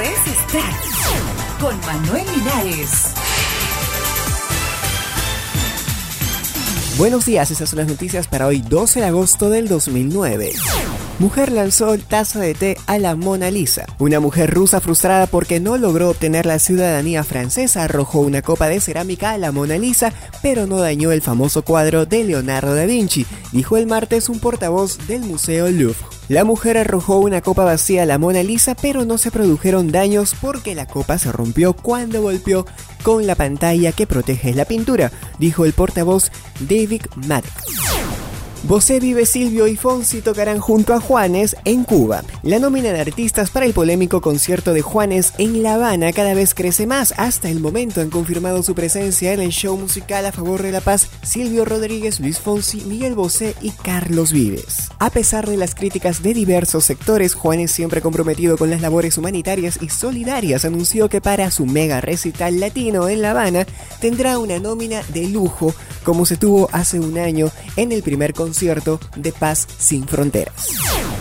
es Stack con Manuel Linares. Buenos días, esas son las noticias para hoy 12 de agosto del 2009. Mujer lanzó taza de té a la Mona Lisa. Una mujer rusa frustrada porque no logró obtener la ciudadanía francesa arrojó una copa de cerámica a la Mona Lisa, pero no dañó el famoso cuadro de Leonardo da Vinci, dijo el martes un portavoz del Museo Louvre. La mujer arrojó una copa vacía a la Mona Lisa, pero no se produjeron daños porque la copa se rompió cuando golpeó con la pantalla que protege la pintura, dijo el portavoz David Maddox. Bosé Vive Silvio y Fonsi tocarán junto a Juanes en Cuba. La nómina de artistas para el polémico concierto de Juanes en La Habana cada vez crece más. Hasta el momento han confirmado su presencia en el show musical a favor de la paz Silvio Rodríguez, Luis Fonsi, Miguel Bosé y Carlos Vives. A pesar de las críticas de diversos sectores, Juanes, siempre comprometido con las labores humanitarias y solidarias, anunció que para su mega recital latino en La Habana tendrá una nómina de lujo como se tuvo hace un año en el primer concierto de Paz sin Fronteras.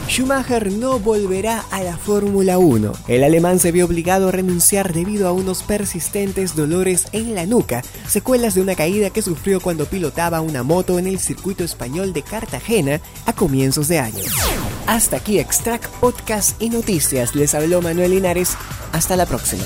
Schumacher no volverá a la Fórmula 1. El alemán se vio obligado a renunciar debido a unos persistentes dolores en la nuca, secuelas de una caída que sufrió cuando pilotaba una moto en el circuito español de Cartagena a comienzos de año. Hasta aquí Extract Podcast y Noticias. Les habló Manuel Linares. Hasta la próxima.